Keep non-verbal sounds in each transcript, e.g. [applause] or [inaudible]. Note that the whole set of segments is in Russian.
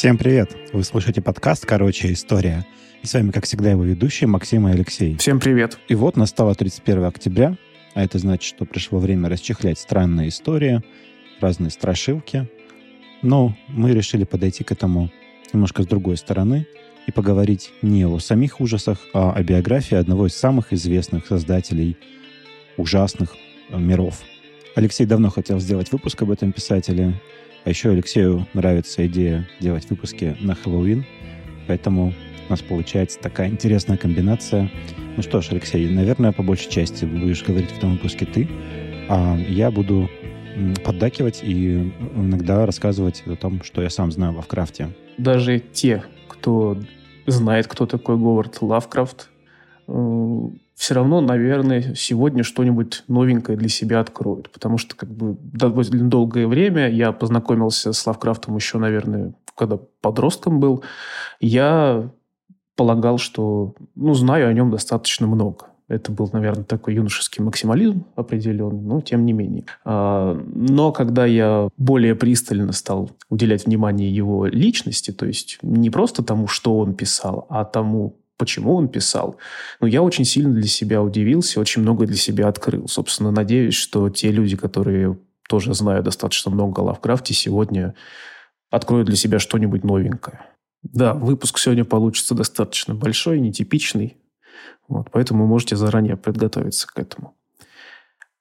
Всем привет! Вы слушаете подкаст «Короче, история». И с вами, как всегда, его ведущие Максим и Алексей. Всем привет! И вот настало 31 октября, а это значит, что пришло время расчехлять странные истории, разные страшилки. Но мы решили подойти к этому немножко с другой стороны и поговорить не о самих ужасах, а о биографии одного из самых известных создателей ужасных миров. Алексей давно хотел сделать выпуск об этом писателе, а еще Алексею нравится идея делать выпуски на Хэллоуин, поэтому у нас получается такая интересная комбинация. Ну что ж, Алексей, наверное, по большей части будешь говорить в этом выпуске ты, а я буду поддакивать и иногда рассказывать о том, что я сам знаю в Лавкрафте. Даже те, кто знает, кто такой Говард Лавкрафт, э, все равно, наверное, сегодня что-нибудь новенькое для себя откроют. Потому что как бы довольно долгое время я познакомился с Лавкрафтом еще, наверное, когда подростком был. Я полагал, что ну, знаю о нем достаточно много. Это был, наверное, такой юношеский максимализм определенный, но тем не менее. А, но когда я более пристально стал уделять внимание его личности, то есть не просто тому, что он писал, а тому, почему он писал. Но я очень сильно для себя удивился, очень много для себя открыл. Собственно, надеюсь, что те люди, которые тоже знают достаточно много о Лавкрафте, сегодня откроют для себя что-нибудь новенькое. Да, выпуск сегодня получится достаточно большой, нетипичный. Вот, поэтому можете заранее подготовиться к этому.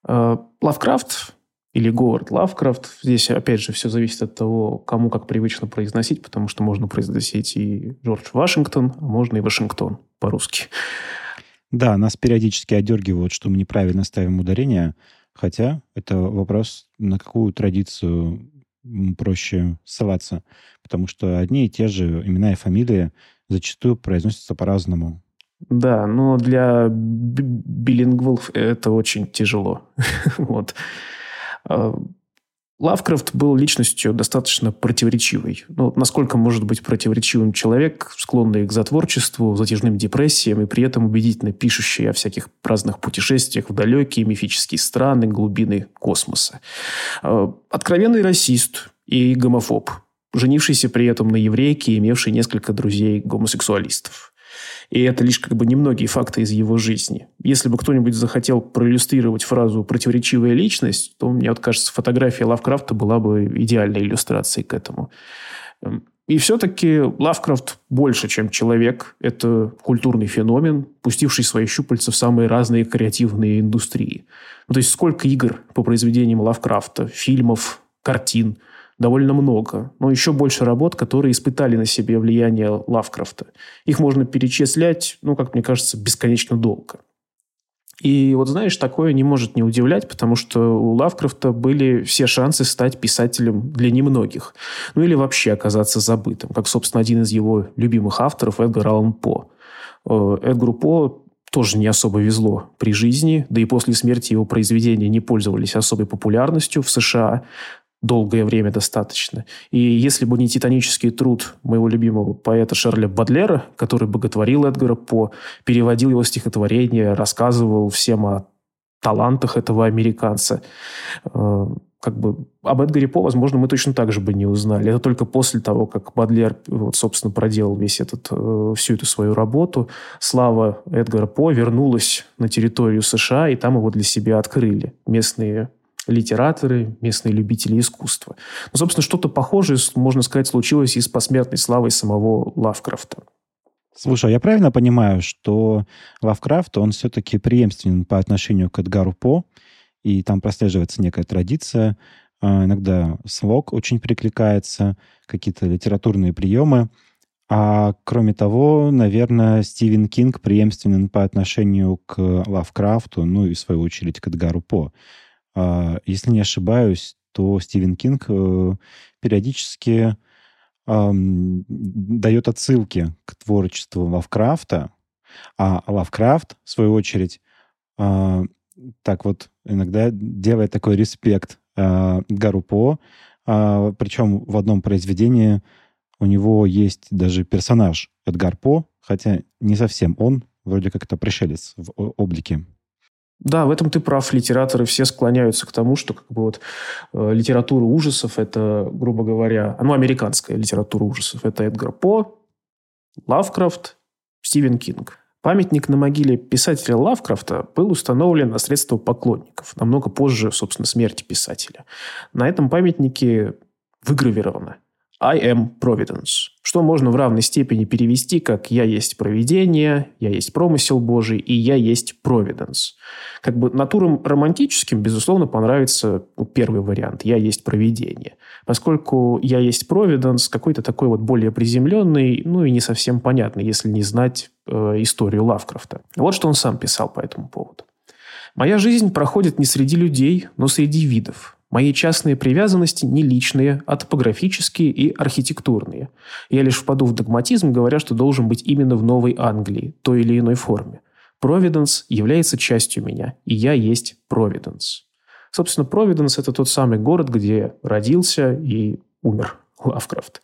А, Лавкрафт или Говард Лавкрафт. Здесь, опять же, все зависит от того, кому как привычно произносить, потому что можно произносить и Джордж Вашингтон, а можно и Вашингтон по-русски. Да, нас периодически одергивают, что мы неправильно ставим ударение, хотя это вопрос, на какую традицию проще ссылаться, потому что одни и те же имена и фамилии зачастую произносятся по-разному. Да, но для билингвалов это очень тяжело. [laughs] вот. А, Лавкрафт был личностью достаточно противоречивой. Ну, насколько может быть противоречивым человек, склонный к затворчеству, затяжным депрессиям и при этом убедительно пишущий о всяких праздных путешествиях в далекие мифические страны, глубины космоса. А, откровенный расист и гомофоб, женившийся при этом на еврейке и имевший несколько друзей-гомосексуалистов. И это лишь как бы немногие факты из его жизни. Если бы кто-нибудь захотел проиллюстрировать фразу «противоречивая личность», то, мне вот кажется, фотография Лавкрафта была бы идеальной иллюстрацией к этому. Эм, и все-таки Лавкрафт больше, чем человек. Это культурный феномен, пустивший свои щупальца в самые разные креативные индустрии. Ну, то есть сколько игр по произведениям Лавкрафта, фильмов, картин – довольно много, но еще больше работ, которые испытали на себе влияние Лавкрафта. Их можно перечислять, ну, как мне кажется, бесконечно долго. И вот, знаешь, такое не может не удивлять, потому что у Лавкрафта были все шансы стать писателем для немногих. Ну или вообще оказаться забытым, как, собственно, один из его любимых авторов Эдгар Аллан По. Э, Эдгару По тоже не особо везло при жизни, да и после смерти его произведения не пользовались особой популярностью в США долгое время достаточно. И если бы не титанический труд моего любимого поэта Шарля Бадлера, который боготворил Эдгара По, переводил его стихотворения, рассказывал всем о талантах этого американца, э, как бы об Эдгаре По, возможно, мы точно так же бы не узнали. Это только после того, как Бадлер, вот, собственно, проделал весь этот, э, всю эту свою работу, слава Эдгара По вернулась на территорию США, и там его для себя открыли местные литераторы, местные любители искусства. Ну, собственно, что-то похожее, можно сказать, случилось и с посмертной славой самого Лавкрафта. Слушай, а я правильно понимаю, что Лавкрафт, он все-таки преемственен по отношению к Эдгару По, и там прослеживается некая традиция, а, иногда слог очень перекликается, какие-то литературные приемы. А кроме того, наверное, Стивен Кинг преемственен по отношению к Лавкрафту, ну и в свою очередь к Эдгару По. А, если не ошибаюсь, то Стивен Кинг э, периодически дает отсылки к творчеству Лавкрафта, а Лавкрафт, в свою очередь, а, так вот иногда делает такой респект Эдгару По, причем в одном произведении у него есть даже персонаж Эдгар По, хотя не совсем он, вроде как это пришелец в облике Да, в этом ты прав. Литераторы все склоняются к тому, что как бы вот э, литература ужасов это, грубо говоря, ну, американская литература ужасов. Это Эдгар По, Лавкрафт, Стивен Кинг. Памятник на могиле писателя Лавкрафта был установлен на средства поклонников, намного позже, собственно, смерти писателя. На этом памятнике выгравировано I am Providence, что можно в равной степени перевести как «я есть провидение», «я есть промысел Божий» и «я есть Providence». Как бы натурам романтическим, безусловно, понравится ну, первый вариант «я есть провидение», поскольку «я есть Providence» какой-то такой вот более приземленный, ну и не совсем понятный, если не знать э, историю Лавкрафта. Вот что он сам писал по этому поводу. «Моя жизнь проходит не среди людей, но среди видов». Мои частные привязанности не личные, а топографические и архитектурные. Я лишь впаду в догматизм, говоря, что должен быть именно в Новой Англии, той или иной форме. Провиденс является частью меня, и я есть Провиденс. Собственно, Провиденс – это тот самый город, где родился и умер Лавкрафт.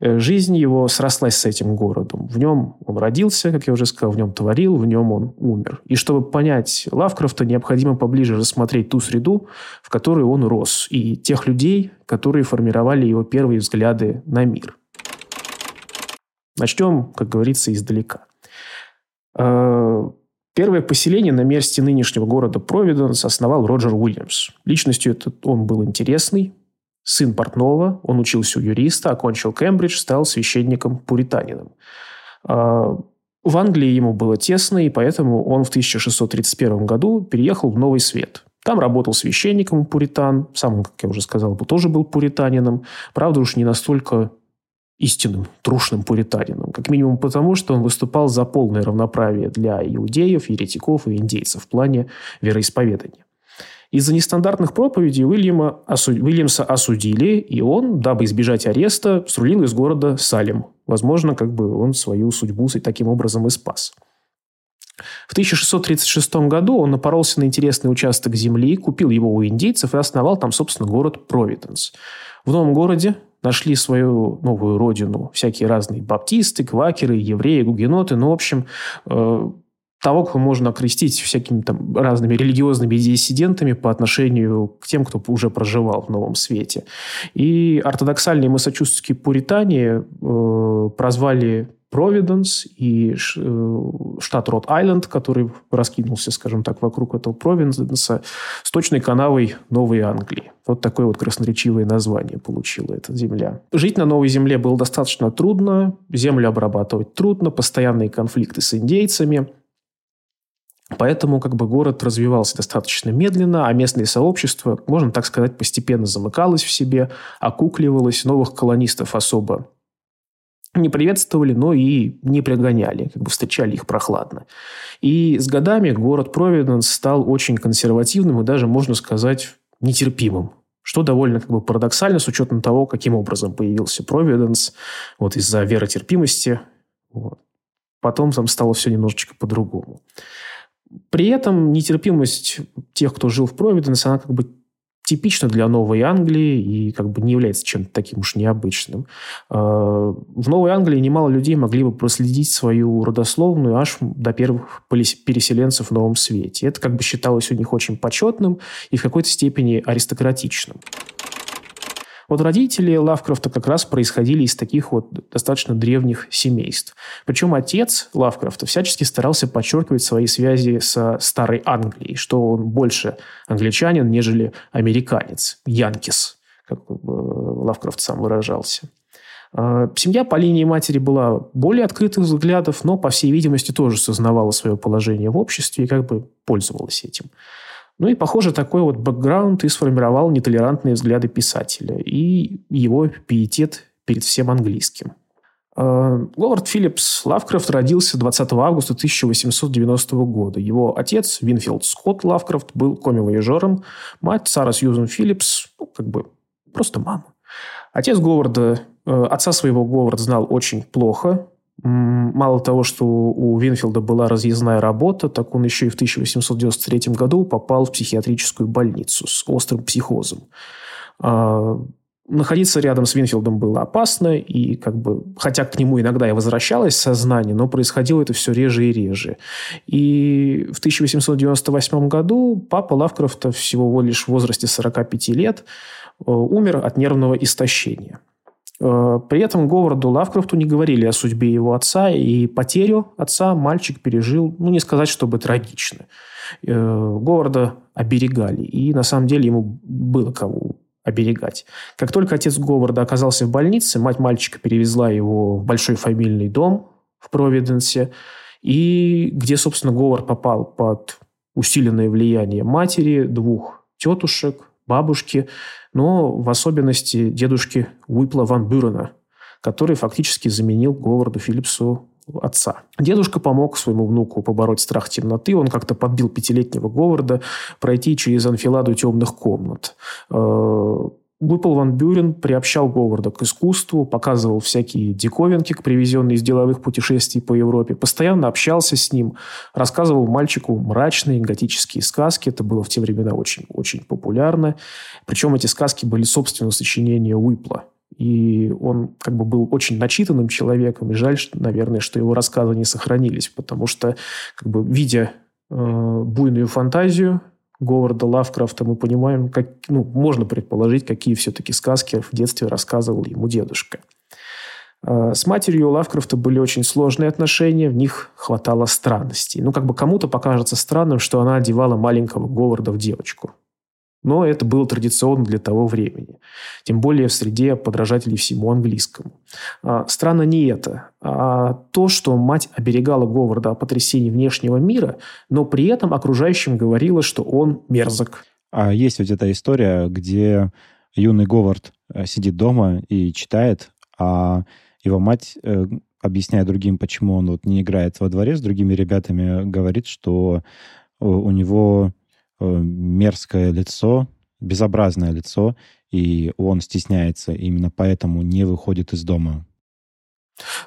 Э, жизнь его срослась с этим городом. В нем он родился, как я уже сказал, в нем творил, в нем он умер. И чтобы понять Лавкрафта, необходимо поближе рассмотреть ту среду, в которой он рос, и тех людей, которые формировали его первые взгляды на мир. Начнем, как говорится, издалека. Э, первое поселение на месте нынешнего города Провиденс основал Роджер Уильямс. Личностью этот он был интересный, сын портного, он учился у юриста, окончил Кембридж, стал священником-пуританином. А, в Англии ему было тесно, и поэтому он в 1631 году переехал в Новый Свет. Там работал священником пуритан, сам как я уже сказал, тоже был пуританином. Правда, уж не настолько истинным, трушным пуританином. Как минимум потому, что он выступал за полное равноправие для иудеев, еретиков и индейцев в плане вероисповедания. Из-за нестандартных проповедей Уильяма, осу... Уильямса осудили, и он, дабы избежать ареста, срулил из города Салем. Возможно, как бы он свою судьбу таким образом и спас. В 1636 году он напоролся на интересный участок земли, купил его у индейцев и основал там, собственно, город Провиденс. В новом городе нашли свою новую родину всякие разные баптисты, квакеры, евреи, гугеноты. Ну, в общем, э, того, кого можно окрестить всякими там разными религиозными диссидентами по отношению к тем, кто уже проживал в Новом Свете. И ортодоксальные массачусетские пуритане э, прозвали Провиденс и э, штат Рот-Айленд, который раскинулся, скажем так, вокруг этого Провиденса, с точной канавой Новой Англии. Вот такое вот красноречивое название получила эта земля. Жить на Новой Земле было достаточно трудно, землю обрабатывать трудно, постоянные конфликты с индейцами – Поэтому как бы город развивался достаточно медленно, а местное сообщество, можно так сказать, постепенно замыкалось в себе, окукливалось, новых колонистов особо не приветствовали, но и не пригоняли, как бы встречали их прохладно. И с годами город Провиденс стал очень консервативным и даже, можно сказать, нетерпимым. Что довольно как бы парадоксально с учетом того, каким образом появился Провиденс, вот из-за веротерпимости. Вот. Потом там стало все немножечко по-другому. При этом нетерпимость тех, кто жил в Провиденс, она как бы типична для Новой Англии и как бы не является чем-то таким уж необычным. А, в Новой Англии немало людей могли бы проследить свою родословную аж до первых переселенцев в Новом Свете. Это как бы считалось у них очень почетным и в какой-то степени аристократичным. Вот родители Лавкрафта как раз происходили из таких вот достаточно древних семейств. Причем отец Лавкрафта всячески старался подчеркивать свои связи со старой Англией, что он больше англичанин, нежели американец, янкис, как э, Лавкрафт сам выражался. А, семья по линии матери была более открытых взглядов, но, по всей видимости, тоже сознавала свое положение в обществе и как бы пользовалась этим. Ну и, похоже, такой вот бэкграунд и сформировал нетолерантные взгляды писателя и его пиетет перед всем английским. А, Говард Филлипс Лавкрафт родился 20 августа 1890 года. Его отец, Винфилд Скотт Лавкрафт, был комивояжером. Мать, Сара Сьюзен Филлипс, ну, как бы просто мама. Отец Говарда, э, отца своего Говард знал очень плохо. Мало того, что у Винфилда была разъездная работа, так он еще и в 1893 году попал в психиатрическую больницу с острым психозом. А, находиться рядом с Винфилдом было опасно, и как бы, хотя к нему иногда и возвращалось сознание, но происходило это все реже и реже. И в 1898 году папа Лавкрафта всего лишь в возрасте 45 лет э, умер от нервного истощения. Э, при этом Говарду Лавкрафту не говорили о судьбе его отца, и потерю отца мальчик пережил, ну, не сказать, чтобы трагично. Э, Говарда оберегали, и на самом деле ему было кого оберегать. Как только отец Говарда оказался в больнице, мать мальчика перевезла его в большой фамильный дом в Провиденсе, и где, собственно, Говард попал под усиленное влияние матери, двух тетушек, бабушки, но в особенности дедушки Уипла Ван Бюрена, который фактически заменил Говарду Филлипсу отца. Дедушка помог своему внуку побороть страх темноты. Он как-то подбил пятилетнего Говарда пройти через анфиладу темных комнат. Э, Ван Бюрен приобщал Говарда к искусству, показывал всякие диковинки, привезенные из деловых путешествий по Европе, постоянно общался с ним, рассказывал мальчику мрачные готические сказки. Это было в те времена очень, очень популярно. Причем эти сказки были собственного сочинения Уипла. И он как бы был очень начитанным человеком. И жаль, что, наверное, что его рассказы не сохранились, потому что, как бы, видя э, буйную фантазию Говарда Лавкрафта, мы понимаем, как, ну, можно предположить, какие все-таки сказки в детстве рассказывал ему дедушка. Э, с матерью у Лавкрафта были очень сложные отношения, в них хватало странностей. Ну, как бы кому-то покажется странным, что она одевала маленького Говарда в девочку. Но это было традиционно для того времени. Тем более в среде подражателей всему английскому. А, странно не это, а то, что мать оберегала Говарда от потрясений внешнего мира, но при этом окружающим говорила, что он мерзок. А есть вот эта история, где юный Говард э, сидит дома и читает, а его мать, э, объясняя другим, почему он вот не играет во дворе с другими ребятами, говорит, что э, у него мерзкое лицо, безобразное лицо, и он стесняется, именно поэтому не выходит из дома.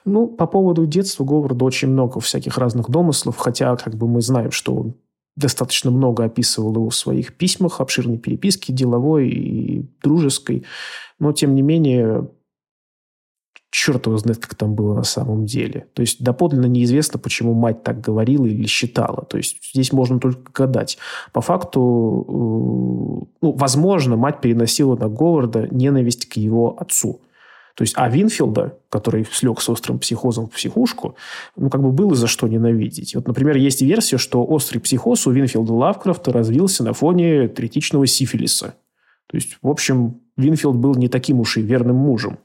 Ну, по поводу детства Говарда очень много всяких разных домыслов, хотя как бы мы знаем, что он достаточно много описывал его в своих письмах, обширной переписке, деловой и дружеской. Но, тем не менее, черт его знает, как там было на самом деле. То есть доподлинно неизвестно, почему мать так говорила или считала. То есть здесь можно только гадать. По факту, э, ну, возможно, мать переносила на Говарда ненависть к его отцу. То есть, а Винфилда, который слег с острым психозом в психушку, ну, как бы было за что ненавидеть. Вот, например, есть версия, что острый психоз у Винфилда Лавкрафта развился на фоне третичного сифилиса. То есть, в общем, Винфилд был не таким уж и верным мужем.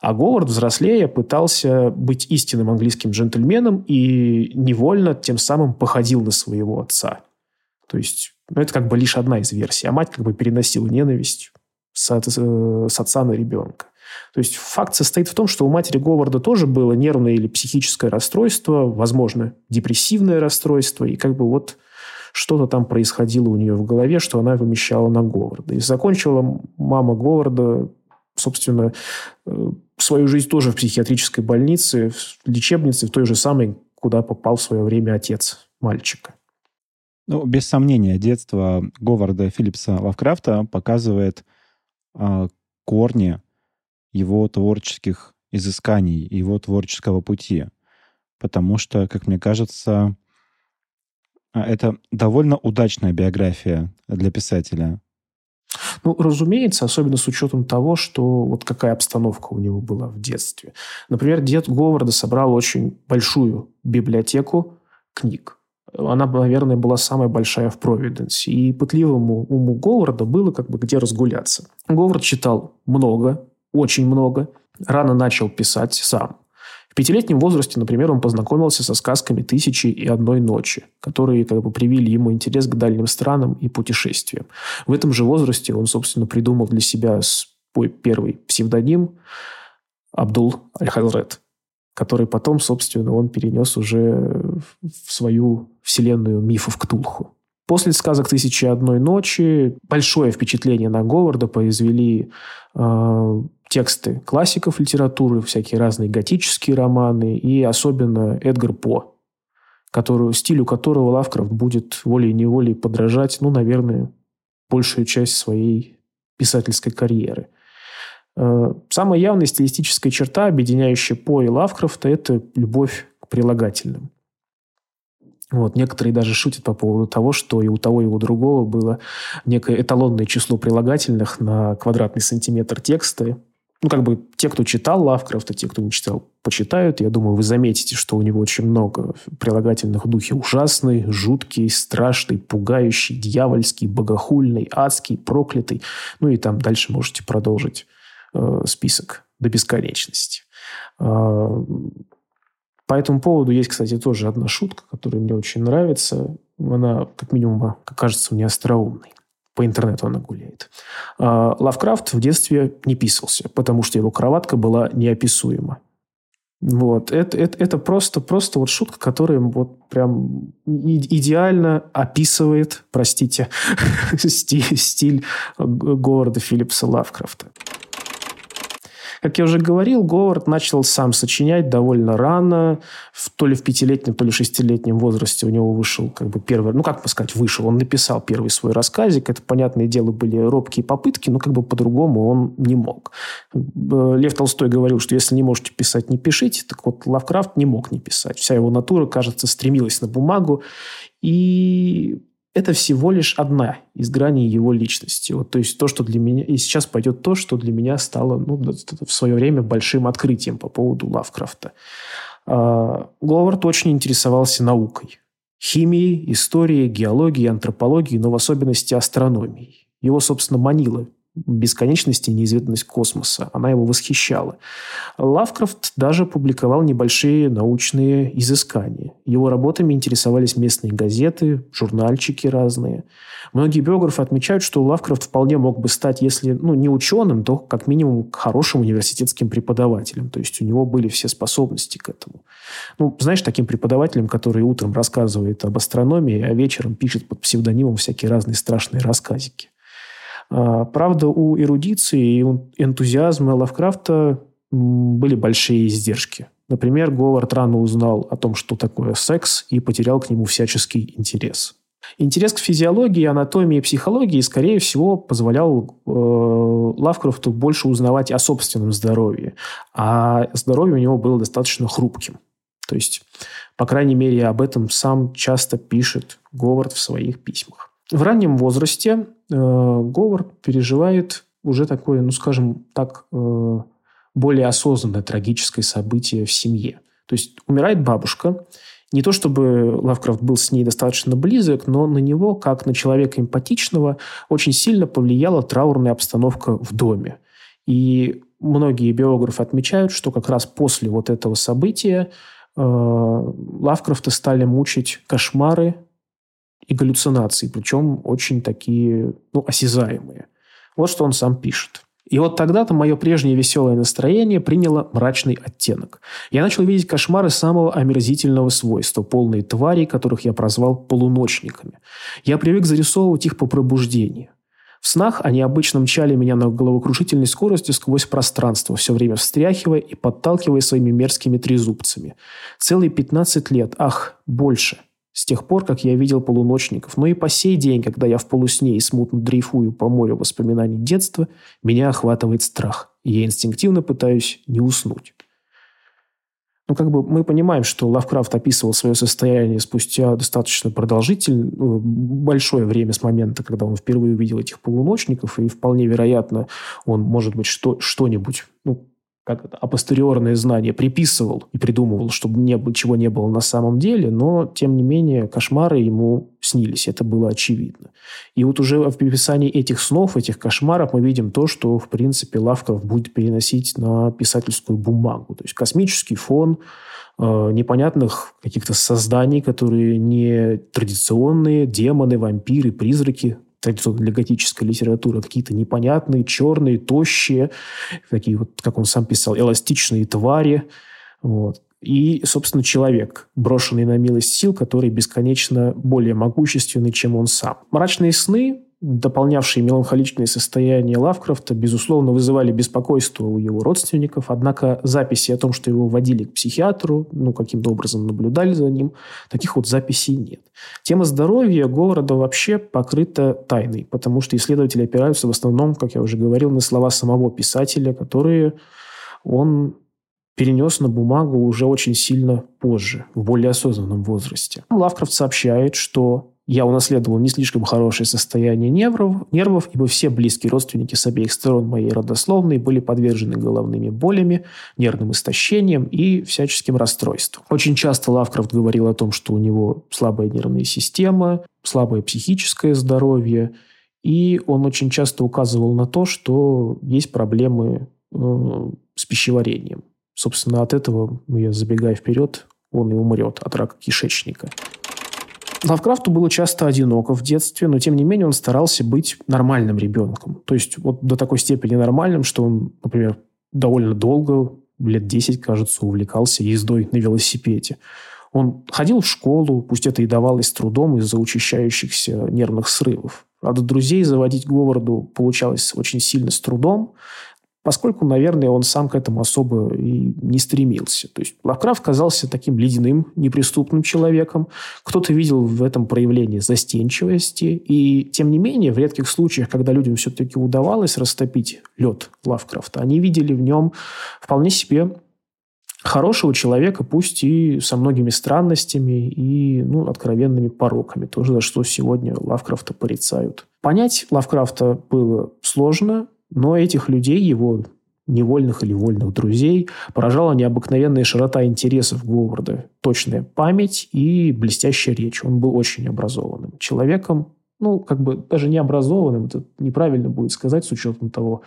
А Говард, взрослея, пытался быть истинным английским джентльменом и невольно тем самым походил на своего отца. То есть, ну, это как бы лишь одна из версий. А мать как бы переносила ненависть с, э, с отца на ребенка. То есть факт состоит в том, что у матери Говарда тоже было нервное или психическое расстройство, возможно, депрессивное расстройство, и как бы вот что-то там происходило у нее в голове, что она вымещала на Говарда. И закончила мама Говарда, собственно, э, свою жизнь тоже в психиатрической больнице, в лечебнице, в той же самой, куда попал в свое время отец мальчика. Ну, без сомнения, детство Говарда Филлипса Лавкрафта показывает э, корни его творческих изысканий, его творческого пути. Потому что, как мне кажется, а, это довольно удачная биография для писателя. Ну, разумеется, особенно с учетом того, что вот какая обстановка у него была в детстве. Например, дед Говарда собрал очень большую библиотеку книг. Она, наверное, была самая большая в Провиденсе. И пытливому уму Говарда было как бы где разгуляться. Говард читал много, очень много. Рано начал писать сам пятилетнем возрасте, например, он познакомился со сказками «Тысячи и одной ночи», которые как бы привили ему интерес к дальним странам и путешествиям. В этом же возрасте он, собственно, придумал для себя свой первый псевдоним Абдул Аль-Хазрет, который потом, собственно, он перенес уже в свою вселенную мифов Ктулху. После сказок «Тысячи одной ночи» большое впечатление на Говарда произвели э, тексты классиков литературы, всякие разные готические романы и особенно Эдгар По, который, стилю которого Лавкрафт будет волей-неволей подражать, ну, наверное, большую часть своей писательской карьеры. Э, самая явная стилистическая черта, объединяющая По и Лавкрафта, это любовь к прилагательным. Вот, некоторые даже шутят по поводу того, что и у того, и у другого было некое эталонное число прилагательных на квадратный сантиметр текста. Ну, как бы те, кто читал Лавкрафта, те, кто не читал, почитают. Я думаю, вы заметите, что у него очень много прилагательных в духе ужасный, жуткий, страшный, пугающий, дьявольский, богохульный, адский, проклятый. Ну и там дальше можете продолжить э, список до бесконечности. Э, по этому поводу есть, кстати, тоже одна шутка, которая мне очень нравится. Она, как минимум, кажется мне остроумной. По интернету она гуляет. А, Лавкрафт в детстве не писался, потому что его кроватка была неописуема. Вот. Это, это, это просто, просто вот шутка, которая вот прям идеально описывает, простите, [laughs] стиль, стиль Говарда Филлипса Лавкрафта. Как я уже говорил, Говард начал сам сочинять довольно рано, в, то ли в пятилетнем, то ли шестилетнем возрасте у него вышел как бы первый, ну как бы сказать, вышел, он написал первый свой рассказик, это, понятное дело, были робкие попытки, но как бы по-другому он не мог. Э, Лев Толстой говорил, что если не можете писать, не пишите, так вот Лавкрафт не мог не писать. Вся его натура, кажется, стремилась на бумагу, и это всего лишь одна из граней его личности. Вот, то есть то, что для меня... И сейчас пойдет то, что для меня стало ну, в свое время большим открытием по поводу Лавкрафта. А, Говард очень интересовался наукой. Химией, историей, геологией, антропологией, но в особенности астрономией. Его, собственно, манило бесконечность и неизведанность космоса. Она его восхищала. Лавкрафт даже публиковал небольшие научные изыскания. Его работами интересовались местные газеты, журнальчики разные. Многие биографы отмечают, что Лавкрафт вполне мог бы стать, если ну, не ученым, то как минимум хорошим университетским преподавателем. То есть у него были все способности к этому. Ну, знаешь, таким преподавателем, который утром рассказывает об астрономии, а вечером пишет под псевдонимом всякие разные страшные рассказики. А, правда, у эрудиции и энтузиазма Лавкрафта были большие издержки. Например, Говард рано узнал о том, что такое секс, и потерял к нему всяческий интерес. Интерес к физиологии, анатомии и психологии, скорее всего, позволял э, Лавкрафту больше узнавать о собственном здоровье. А здоровье у него было достаточно хрупким. То есть, по крайней мере, об этом сам часто пишет Говард в своих письмах. В раннем возрасте Говард переживает уже такое, ну, скажем так, э, более осознанное трагическое событие в семье. То есть умирает бабушка. Не то чтобы Лавкрафт был с ней достаточно близок, но на него, как на человека эмпатичного, очень сильно повлияла траурная обстановка в доме. И многие биографы отмечают, что как раз после вот этого события э, Лавкрафта стали мучить кошмары и галлюцинации, причем очень такие, ну, осязаемые. Вот что он сам пишет. И вот тогда-то мое прежнее веселое настроение приняло мрачный оттенок. Я начал видеть кошмары самого омерзительного свойства, полные тварей, которых я прозвал полуночниками. Я привык зарисовывать их по пробуждении. В снах они обычно мчали меня на головокрушительной скорости сквозь пространство, все время встряхивая и подталкивая своими мерзкими трезубцами. Целые 15 лет, ах, больше с тех пор, как я видел полуночников. Но и по сей день, когда я в полусне и смутно дрейфую по морю воспоминаний детства, меня охватывает страх, и я инстинктивно пытаюсь не уснуть. Ну, как бы мы понимаем, что Лавкрафт описывал свое состояние спустя достаточно продолжительное, ну, большое время с момента, когда он впервые увидел этих полуночников, и вполне вероятно, он, может быть, что, что-нибудь, ну, как это, апостериорное знание приписывал и придумывал, чтобы не, чего не было на самом деле, но, тем не менее, кошмары ему снились, это было очевидно. И вот уже в описании этих снов, этих кошмаров мы видим то, что, в принципе, Лавкрафт будет переносить на писательскую бумагу. То есть космический фон, э, непонятных каких-то созданий, которые не традиционные, демоны, вампиры, призраки, традиционной для готической литературы, какие-то непонятные, черные, тощие, такие вот, как он сам писал, эластичные твари. Вот. И, собственно, человек, брошенный на милость сил, который бесконечно более могущественный, чем он сам. Мрачные сны дополнявшие меланхоличные состояния Лавкрафта, безусловно, вызывали беспокойство у его родственников, однако записи о том, что его водили к психиатру, ну, каким-то образом наблюдали за ним, таких вот записей нет. Тема здоровья города вообще покрыта тайной, потому что исследователи опираются в основном, как я уже говорил, на слова самого писателя, которые он перенес на бумагу уже очень сильно позже, в более осознанном возрасте. Лавкрафт сообщает, что я унаследовал не слишком хорошее состояние нервов, нервов, ибо все близкие родственники с обеих сторон моей родословной были подвержены головными болями, нервным истощением и всяческим расстройствам. Очень часто Лавкрафт говорил о том, что у него слабая нервная система, слабое психическое здоровье, и он очень часто указывал на то, что есть проблемы э, с пищеварением. Собственно, от этого, я забегая вперед, он и умрет от рака кишечника. Лавкрафту было часто одиноко в детстве, но тем не менее он старался быть нормальным ребенком. То есть вот до такой степени нормальным, что он, например, довольно долго, лет 10, кажется, увлекался ездой на велосипеде. Он ходил в школу, пусть это и давалось трудом из-за учащающихся нервных срывов. Правда, друзей заводить городу получалось очень сильно с трудом поскольку, наверное, он сам к этому особо и не стремился. То есть Лавкрафт казался таким ледяным, неприступным человеком. Кто-то видел в этом проявление застенчивости. И, тем не менее, в редких случаях, когда людям все-таки удавалось растопить лед Лавкрафта, они видели в нем вполне себе хорошего человека, пусть и со многими странностями и ну, откровенными пороками, тоже за что сегодня Лавкрафта порицают. Понять Лавкрафта было сложно, но этих людей, его невольных или вольных друзей, поражала необыкновенная широта интересов Говарда, точная память и блестящая речь. Он был очень образованным человеком, ну, как бы даже не образованным, это неправильно будет сказать с учетом того,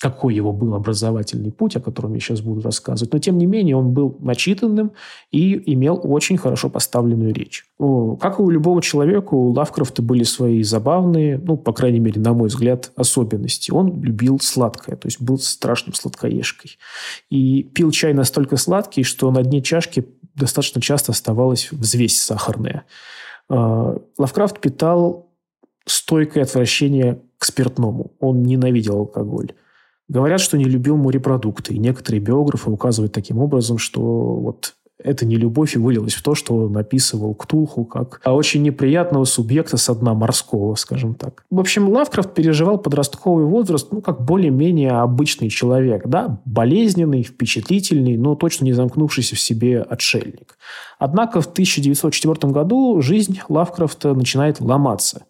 какой его был образовательный путь, о котором я сейчас буду рассказывать. Но, тем не менее, он был начитанным и имел очень хорошо поставленную речь. Как и у любого человека, у Лавкрафта были свои забавные, ну, по крайней мере, на мой взгляд, особенности. Он любил сладкое, то есть был страшным сладкоежкой. И пил чай настолько сладкий, что на дне чашки достаточно часто оставалась взвесь сахарная. А, Лавкрафт питал стойкое отвращение к спиртному. Он ненавидел алкоголь. Говорят, что не любил морепродукты. И некоторые биографы указывают таким образом, что вот эта нелюбовь и вылилась в то, что он описывал Ктулху как очень неприятного субъекта со дна морского, скажем так. В общем, Лавкрафт переживал подростковый возраст, ну, как более-менее обычный человек, да, болезненный, впечатлительный, но точно не замкнувшийся в себе отшельник. Однако в 1904 году жизнь Лавкрафта начинает ломаться.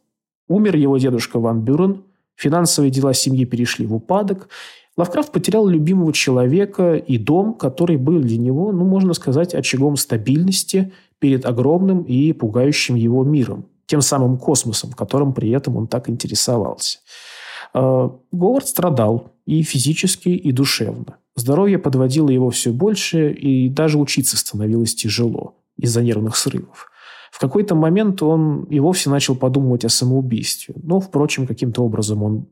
Умер его дедушка Ван Бюрен, Финансовые дела семьи перешли в упадок. Лавкрафт потерял любимого человека и дом, который был для него, ну, можно сказать, очагом стабильности перед огромным и пугающим его миром, тем самым космосом, которым при этом он так интересовался. А, Говард страдал и физически, и душевно. Здоровье подводило его все больше, и даже учиться становилось тяжело из-за нервных срывов. В какой-то момент он и вовсе начал подумывать о самоубийстве. Но, впрочем, каким-то образом он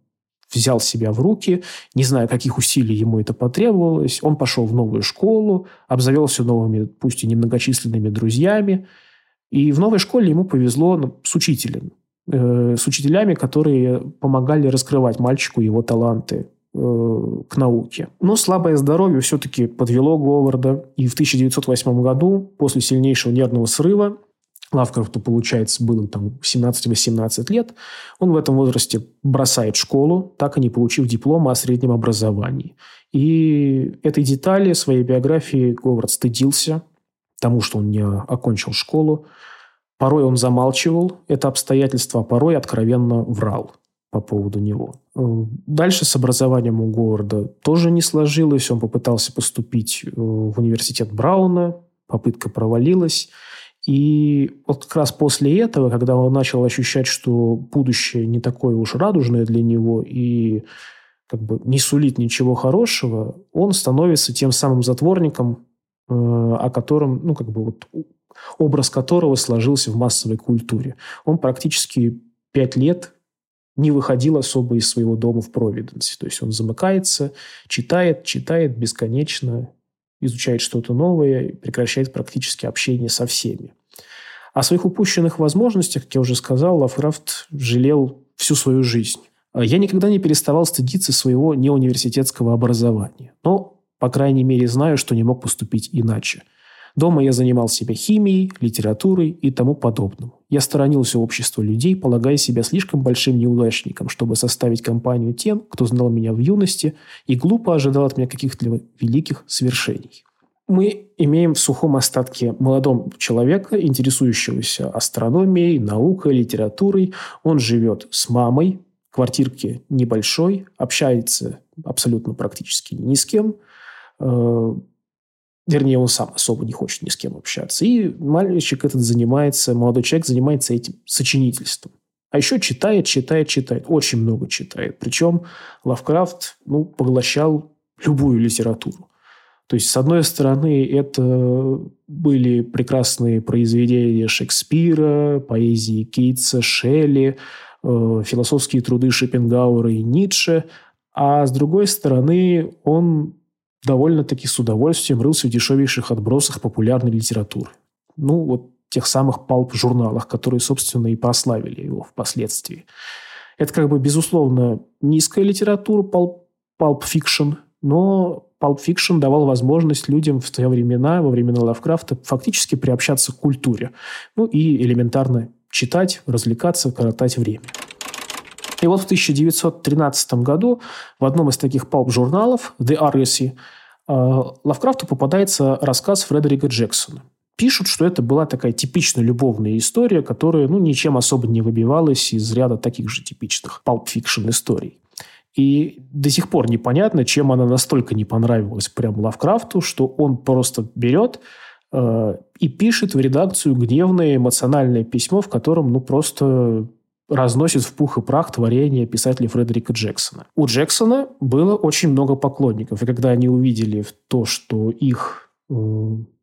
взял себя в руки, не знаю, каких усилий ему это потребовалось. Он пошел в новую школу, обзавелся новыми, пусть и немногочисленными друзьями. И в новой школе ему повезло ну, с учителем, э, с учителями, которые помогали раскрывать мальчику его таланты э, к науке. Но слабое здоровье все-таки подвело Говарда. И в 1908 году, после сильнейшего нервного срыва, Лавкрафту, получается, было там 17-18 лет. Он в этом возрасте бросает школу, так и не получив диплома о среднем образовании. И этой детали своей биографии Говард стыдился тому, что он не окончил школу. Порой он замалчивал это обстоятельство, а порой откровенно врал по поводу него. Дальше с образованием у Говарда тоже не сложилось. Он попытался поступить э, в университет Брауна, попытка провалилась – и вот как раз после этого, когда он начал ощущать, что будущее не такое уж радужное для него и как бы не сулит ничего хорошего, он становится тем самым затворником, э, о котором, ну, как бы вот образ которого сложился в массовой культуре. Он практически пять лет не выходил особо из своего дома в Провиденсе. То есть он замыкается, читает, читает бесконечно, изучает что-то новое, прекращает практически общение со всеми. О своих упущенных возможностях, как я уже сказал, Лавкрафт жалел всю свою жизнь. Я никогда не переставал стыдиться своего неуниверситетского образования. Но, по крайней мере, знаю, что не мог поступить иначе – Дома я занимал себя химией, литературой и тому подобным. Я сторонился общества людей, полагая себя слишком большим неудачником, чтобы составить компанию тем, кто знал меня в юности и глупо ожидал от меня каких-то великих свершений. Мы имеем в сухом остатке молодого человека, интересующегося астрономией, наукой, литературой. Он живет с мамой, квартирке небольшой, общается абсолютно практически ни с кем, э, Вернее, он сам особо не хочет ни с кем общаться. И мальчик этот занимается, молодой человек занимается этим сочинительством. А еще читает, читает, читает. Очень много читает. Причем Лавкрафт ну, поглощал любую литературу. То есть, с одной стороны, это были прекрасные произведения Шекспира, поэзии Кейтса, Шелли, э, философские труды Шопенгауэра и Ницше. А с другой стороны, он довольно-таки с удовольствием рылся в дешевейших отбросах популярной литературы. Ну, вот тех самых pulp-журналах, которые, собственно, и прославили его впоследствии. Это как бы, безусловно, низкая литература, pulp fiction, но pulp fiction давал возможность людям в те времена, во времена Лавкрафта, фактически приобщаться к культуре. Ну и элементарно читать, развлекаться, коротать время. И вот в 1913 году в одном из таких pulp-журналов The Argosy э, Лавкрафту попадается рассказ Фредерика Джексона. Пишут, что это была такая типичная любовная история, которая ну, ничем особо не выбивалась из ряда таких же типичных pulp fiction историй. И до сих пор непонятно, чем она настолько не понравилась прям Лавкрафту, что он просто берет э, и пишет в редакцию гневное эмоциональное письмо, в котором ну просто разносит в пух и прах творение писателя Фредерика Джексона. У Джексона было очень много поклонников, и когда они увидели то, что их э,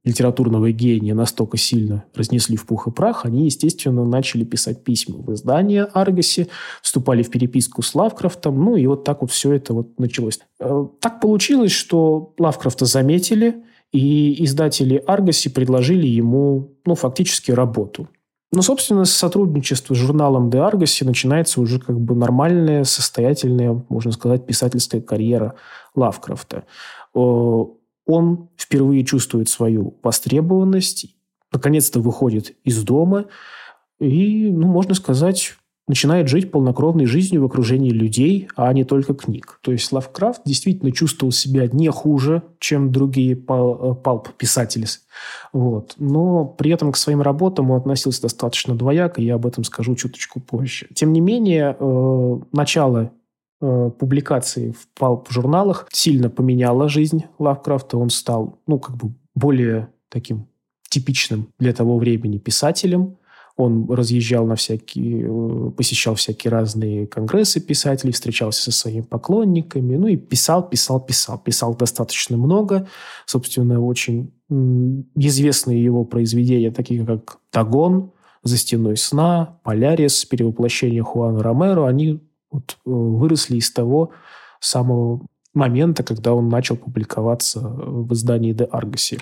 литературного гения настолько сильно разнесли в пух и прах, они, естественно, начали писать письма в издание Аргаси, вступали в переписку с Лавкрафтом, ну и вот так вот все это вот началось. Э, так получилось, что Лавкрафта заметили, и издатели Аргаси предложили ему, ну, фактически работу. Ну, собственно, сотрудничество с журналом «Де Аргоси» начинается уже как бы нормальная, состоятельная, можно сказать, писательская карьера Лавкрафта. Он впервые чувствует свою востребованность, наконец-то выходит из дома и, ну, можно сказать, начинает жить полнокровной жизнью в окружении людей, а не только книг. То есть Лавкрафт действительно чувствовал себя не хуже, чем другие палп-писатели. Вот. Но при этом к своим работам он относился достаточно двояко, я об этом скажу чуточку позже. Тем не менее, э, начало э, публикации в палп-журналах сильно поменяло жизнь Лавкрафта. Он стал, ну, как бы более таким типичным для того времени писателем. Он разъезжал на всякие, э, посещал всякие разные конгрессы писателей, встречался со своими поклонниками, ну и писал, писал, писал. Писал достаточно много. Собственно, очень известные его произведения, такие как «Тагон», «За стеной сна», «Полярис», «Перевоплощение Хуана Ромеро», они вот э, выросли из того самого момента, когда он начал публиковаться в издании «Де Аргаси».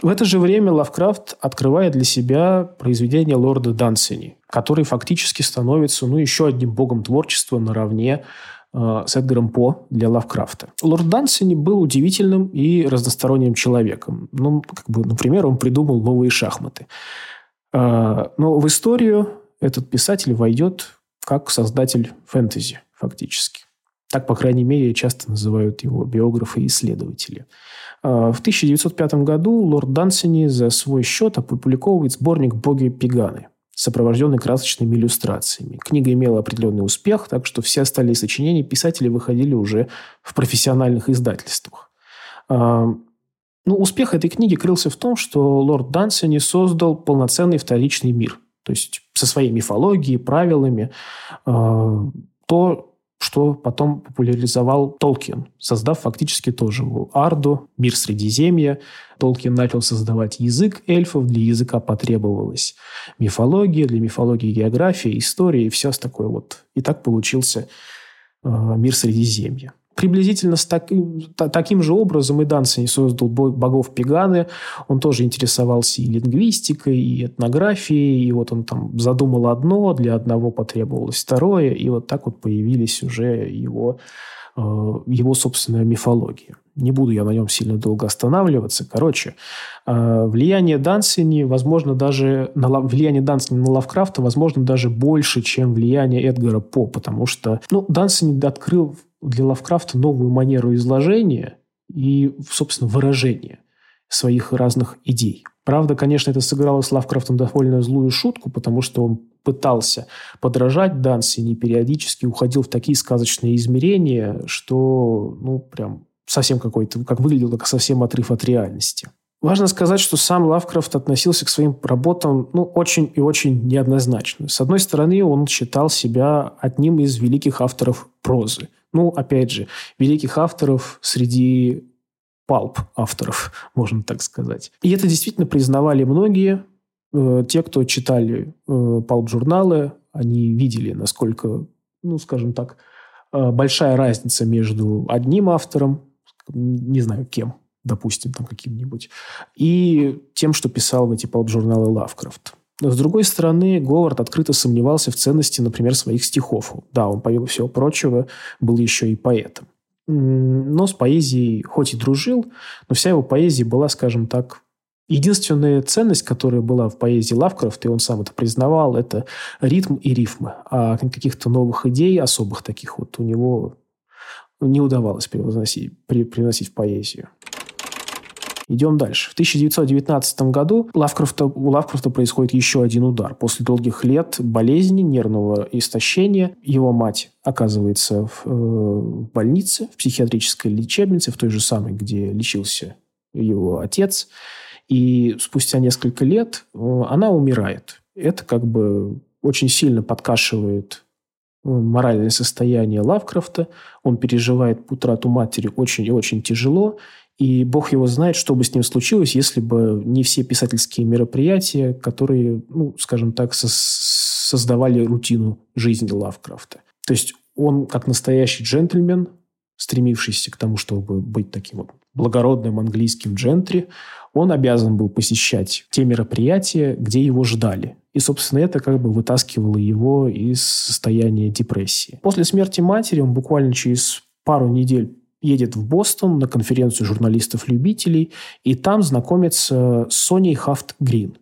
В это же время Лавкрафт открывает для себя произведение лорда Дансини, который фактически становится ну, еще одним богом творчества наравне э, с Эдгаром По для Лавкрафта. Лорд Дансини был удивительным и разносторонним человеком. Ну, как бы, например, он придумал новые шахматы. Э, но в историю этот писатель войдет как создатель фэнтези, фактически. Так, по крайней мере, часто называют его биографы и исследователи. А, в 1905 году лорд Дансини за свой счет опубликовывает сборник «Боги Пиганы», сопровожденный красочными иллюстрациями. Книга имела определенный успех, так что все остальные сочинения писателей выходили уже в профессиональных издательствах. А, ну, успех этой книги крылся в том, что лорд Дансини создал полноценный вторичный мир, то есть со своей мифологией, правилами, а, то, что потом популяризовал Толкин, создав фактически тоже Арду, мир Средиземья. Толкин начал создавать язык эльфов, для языка потребовалась мифология, для мифологии география, история и все такое вот. И так получился э, мир Средиземья. Приблизительно с таким, таким же образом и Дансени создал богов Пеганы. Он тоже интересовался и лингвистикой, и этнографией. И вот он там задумал одно, для одного потребовалось второе. И вот так вот появились уже его, э, его собственная мифология. Не буду я на нем сильно долго останавливаться. Короче, э, влияние Дансини, возможно, даже на, влияние Дансини на Лавкрафта, возможно, даже больше, чем влияние Эдгара По, потому что ну, Дансини открыл для Лавкрафта новую манеру изложения и, собственно, выражения своих разных идей. Правда, конечно, это сыграло с Лавкрафтом довольно злую шутку, потому что он пытался подражать Дансини, периодически уходил в такие сказочные измерения, что, ну, прям совсем какой-то, как выглядело, как совсем отрыв от реальности. Важно сказать, что сам Лавкрафт относился к своим работам ну, очень и очень неоднозначно. С одной стороны, он считал себя одним из великих авторов прозы. Ну, опять же, великих авторов среди палп авторов, можно так сказать. И это действительно признавали многие. Э, те, кто читали э, палп-журналы, они видели, насколько, ну, скажем так, э, большая разница между одним автором, не знаю кем, допустим, там каким-нибудь, и тем, что писал в эти палп-журналы Лавкрафт. Но, с другой стороны, Говард открыто сомневался в ценности, например, своих стихов. Да, он, помимо всего прочего, был еще и поэтом. Но с поэзией хоть и дружил, но вся его поэзия была, скажем так, Единственная ценность, которая была в поэзии Лавкрафта, и он сам это признавал, это ритм и рифмы. А каких-то новых идей, особых таких вот у него не удавалось превозносить, при, приносить в поэзию. Идем дальше. В 1919 году Лавкрафта, у Лавкрафта происходит еще один удар. После долгих лет болезни, нервного истощения, его мать оказывается в, э, больнице, в психиатрической лечебнице, в той же самой, где лечился его отец. И спустя несколько лет э, она умирает. Это как бы очень сильно подкашивает моральное состояние Лавкрафта. Он переживает утрату матери очень и очень тяжело. И бог его знает, что бы с ним случилось, если бы не все писательские мероприятия, которые, ну, скажем так, со создавали рутину жизни Лавкрафта. То есть он, как настоящий джентльмен, стремившийся к тому, чтобы быть таким вот благородным английским джентри, он обязан был посещать те мероприятия, где его ждали. И, собственно, это как бы вытаскивало его из состояния депрессии. После смерти матери он буквально через пару недель едет в Бостон на конференцию журналистов-любителей, и там знакомится с Соней Хафт Грин.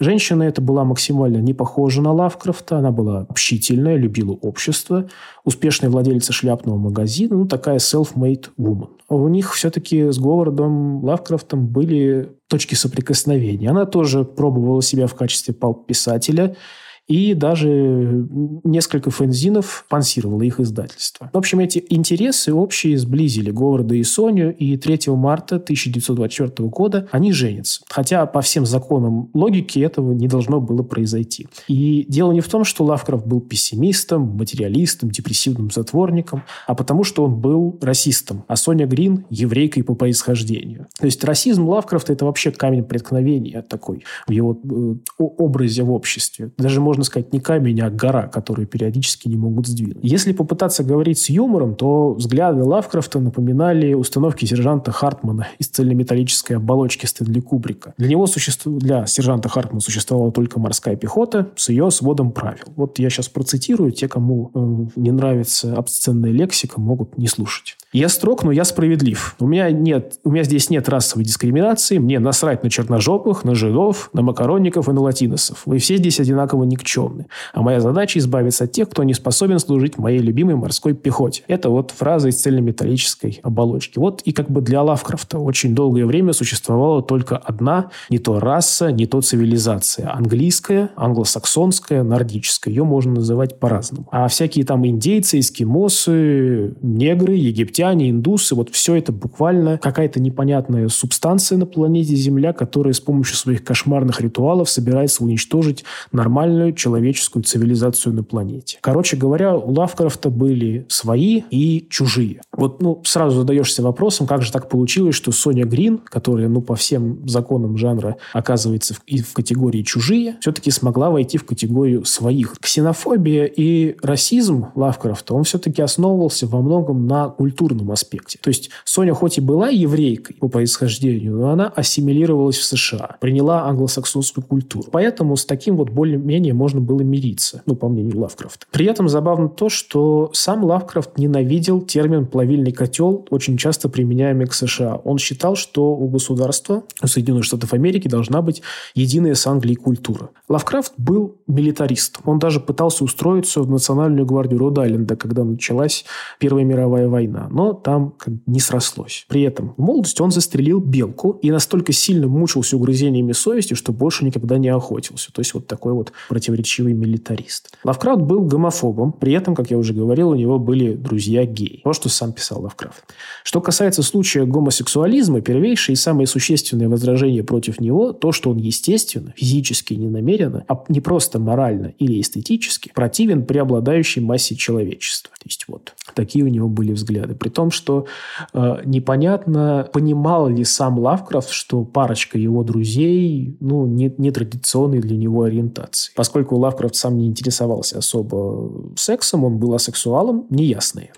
Женщина эта была максимально не похожа на Лавкрафта, она была общительная, любила общество, успешная владелица шляпного магазина, ну, такая self-made woman. У них все-таки с Говардом Лавкрафтом были точки соприкосновения. Она тоже пробовала себя в качестве pulp-писателя – и даже несколько фэнзинов спонсировало их издательство. В общем, эти интересы общие сблизили Говарда и Соню, и 3 марта 1924 года они женятся. Хотя по всем законам логики этого не должно было произойти. И дело не в том, что Лавкрафт был пессимистом, материалистом, депрессивным затворником, а потому что он был расистом, а Соня Грин – еврейкой по происхождению. То есть расизм Лавкрафта – это вообще камень преткновения такой в его э, образе в обществе. Даже можно можно сказать, не камень, а гора, которую периодически не могут сдвинуть. Если попытаться говорить с юмором, то взгляды Лавкрафта напоминали установки сержанта Хартмана из цельнометаллической оболочки Стэнли Кубрика. Для него существу... для сержанта Хартмана существовала только морская пехота с ее сводом правил. Вот я сейчас процитирую, те, кому э, не нравится обсценная лексика, могут не слушать. Я строг, но я справедлив. У меня нет, у меня здесь нет расовой дискриминации. Мне насрать на черножопых, на жидов, на макаронников и на латиносов. Вы все здесь одинаково никчемны. А моя задача избавиться от тех, кто не способен служить моей любимой морской пехоте. Это вот фраза из цельнометаллической оболочки. Вот и как бы для Лавкрафта очень долгое время существовала только одна не то раса, не то цивилизация. Английская, англосаксонская, нордическая. Ее можно называть по-разному. А всякие там индейцы, эскимосы, негры, египтяне египтяне, индусы, вот все это буквально какая-то непонятная субстанция на планете Земля, которая с помощью своих кошмарных ритуалов собирается уничтожить нормальную человеческую цивилизацию на планете. Короче говоря, у Лавкрафта были свои и чужие. Вот ну, сразу задаешься вопросом, как же так получилось, что Соня Грин, которая ну, по всем законам жанра оказывается в, и в категории чужие, все-таки смогла войти в категорию своих. Ксенофобия и расизм Лавкрафта, он все-таки основывался во многом на культуре культурном аспекте. То есть Соня хоть и была еврейкой по происхождению, но она ассимилировалась в США, приняла англосаксонскую культуру. Поэтому с таким вот более-менее можно было мириться, ну, по мнению Лавкрафта. При этом забавно то, что сам Лавкрафт ненавидел термин «плавильный котел», очень часто применяемый к США. Он считал, что у государства, у Соединенных Штатов Америки должна быть единая с Англией культура. Лавкрафт был милитаристом. Он даже пытался устроиться в Национальную гвардию Род-Айленда, когда началась Первая мировая война. Но там как не срослось. При этом в молодости он застрелил белку и настолько сильно мучился угрызениями совести, что больше никогда не охотился. То есть вот такой вот противоречивый милитарист. Лавкрафт был гомофобом. При этом, как я уже говорил, у него были друзья геи. Вот что сам писал Лавкрафт. Что касается случая гомосексуализма, первейшее и самое существенное возражение против него то, что он естественно, физически не намеренно, а не просто морально или эстетически противен преобладающей массе человечества. То есть вот такие у него были взгляды. При том, что э, непонятно, понимал ли сам Лавкрафт, что парочка его друзей, ну, не, не традиционной для него ориентации. Поскольку Лавкрафт сам не интересовался особо сексом, он был асексуалом, неясные.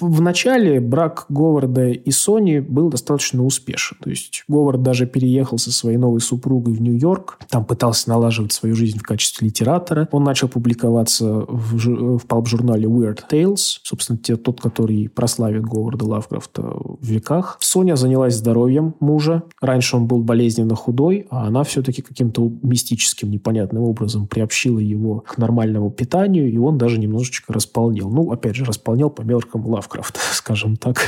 В начале брак Говарда и Сони был достаточно успешен. То есть Говард даже переехал со своей новой супругой в Нью-Йорк. Там пытался налаживать свою жизнь в качестве литератора. Он начал публиковаться в, в палп-журнале Weird Tales. Собственно, те, тот, который прославит Говарда Лавкрафта в веках. Соня занялась здоровьем мужа. Раньше он был болезненно худой, а она все-таки каким-то мистическим, непонятным образом приобщила его к нормальному питанию, и он даже немножечко располнел. Ну, опять же, располнел по меркам Лавкрафта. Лавкрафт, [laughs] скажем так.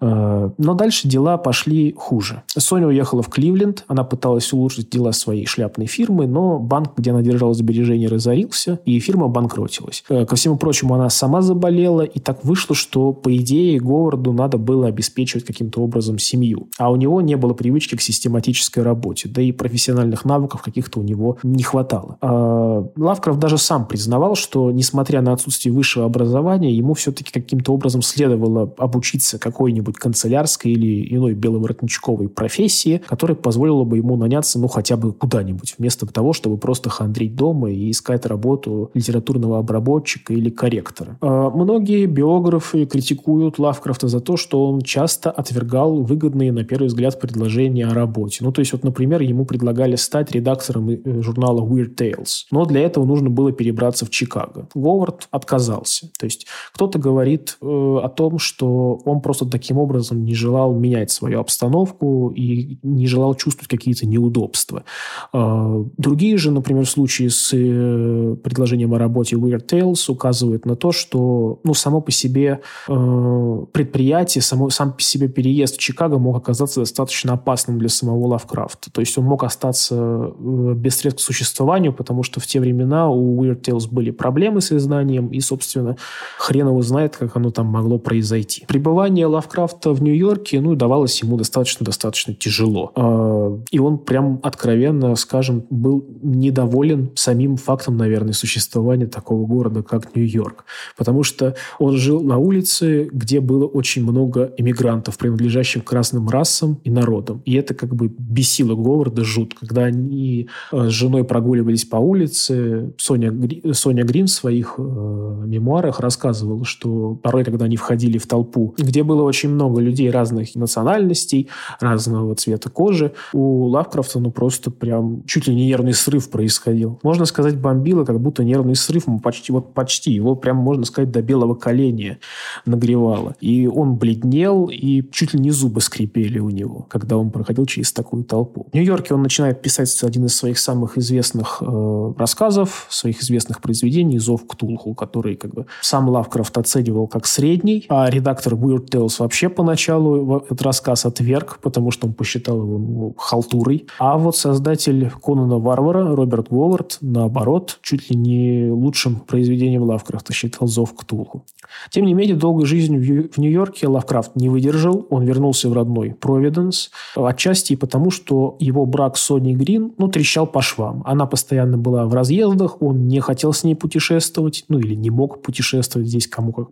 Э, но дальше дела пошли хуже. Соня уехала в Кливленд. Она пыталась улучшить дела своей шляпной фирмы, но банк, где она держала сбережения, разорился, и фирма банкротилась. Э, ко всему прочему, она сама заболела, и так вышло, что, по идее, Говарду надо было обеспечивать каким-то образом семью. А у него не было привычки к систематической работе, да и профессиональных навыков каких-то у него не хватало. Э, Лавкрафт даже сам признавал, что, несмотря на отсутствие высшего образования, ему все-таки каким-то образом образом следовало обучиться какой-нибудь канцелярской или иной беловоротничковой профессии, которая позволила бы ему наняться, ну, хотя бы куда-нибудь, вместо того, чтобы просто хандрить дома и искать работу литературного обработчика или корректора. А многие биографы критикуют Лавкрафта за то, что он часто отвергал выгодные, на первый взгляд, предложения о работе. Ну, то есть, вот, например, ему предлагали стать редактором э, журнала Weird Tales, но для этого нужно было перебраться в Чикаго. Говард отказался. То есть, кто-то говорит, э, о том, что он просто таким образом не желал менять свою обстановку и не желал чувствовать какие-то неудобства. А, другие же, например, случаи с э, предложением о работе Weird Tales указывают на то, что ну, само по себе э, предприятие, само, сам по себе переезд в Чикаго мог оказаться достаточно опасным для самого Лавкрафта. То есть он мог остаться э, без средств к существованию, потому что в те времена у Weird Tales были проблемы с изданием, и, собственно, хрен его знает, как оно там могло произойти. Пребывание Лавкрафта в Нью-Йорке ну, давалось ему достаточно-достаточно тяжело. А, и он прям откровенно, скажем, был недоволен самим фактом, наверное, существования такого города, как Нью-Йорк. Потому что он жил на улице, где было очень много иммигрантов, принадлежащих к разным расам и народам. И это как бы бесило Говарда жутко. Когда они э, с женой прогуливались по улице, Соня, Соня Грин в своих э, мемуарах рассказывала, что порой, когда они входили в толпу, где было очень много людей разных национальностей, разного цвета кожи. У Лавкрафта, ну, просто прям чуть ли не нервный срыв происходил. Можно сказать, бомбило, как будто нервный срыв, почти, вот почти, его прям, можно сказать, до белого коленя нагревало. И он бледнел, и чуть ли не зубы скрипели у него, когда он проходил через такую толпу. В Нью-Йорке он начинает писать один из своих самых известных э, рассказов, своих известных произведений «Зов Ктулху», который как бы сам Лавкрафт оценивал как средний, а редактор Weird Tales вообще поначалу этот рассказ отверг, потому что он посчитал его ну, халтурой. А вот создатель Конана Варвара Роберт Говард, наоборот, чуть ли не лучшим произведением Лавкрафта считал «Зов Ктулху». Тем не менее, долгой жизнью в Нью-Йорке Лавкрафт не выдержал, он вернулся в родной Провиденс, отчасти и потому, что его брак с Сони Грин, ну, трещал по швам. Она постоянно была в разъездах, он не хотел с ней путешествовать, ну, или не мог путешествовать здесь, кому как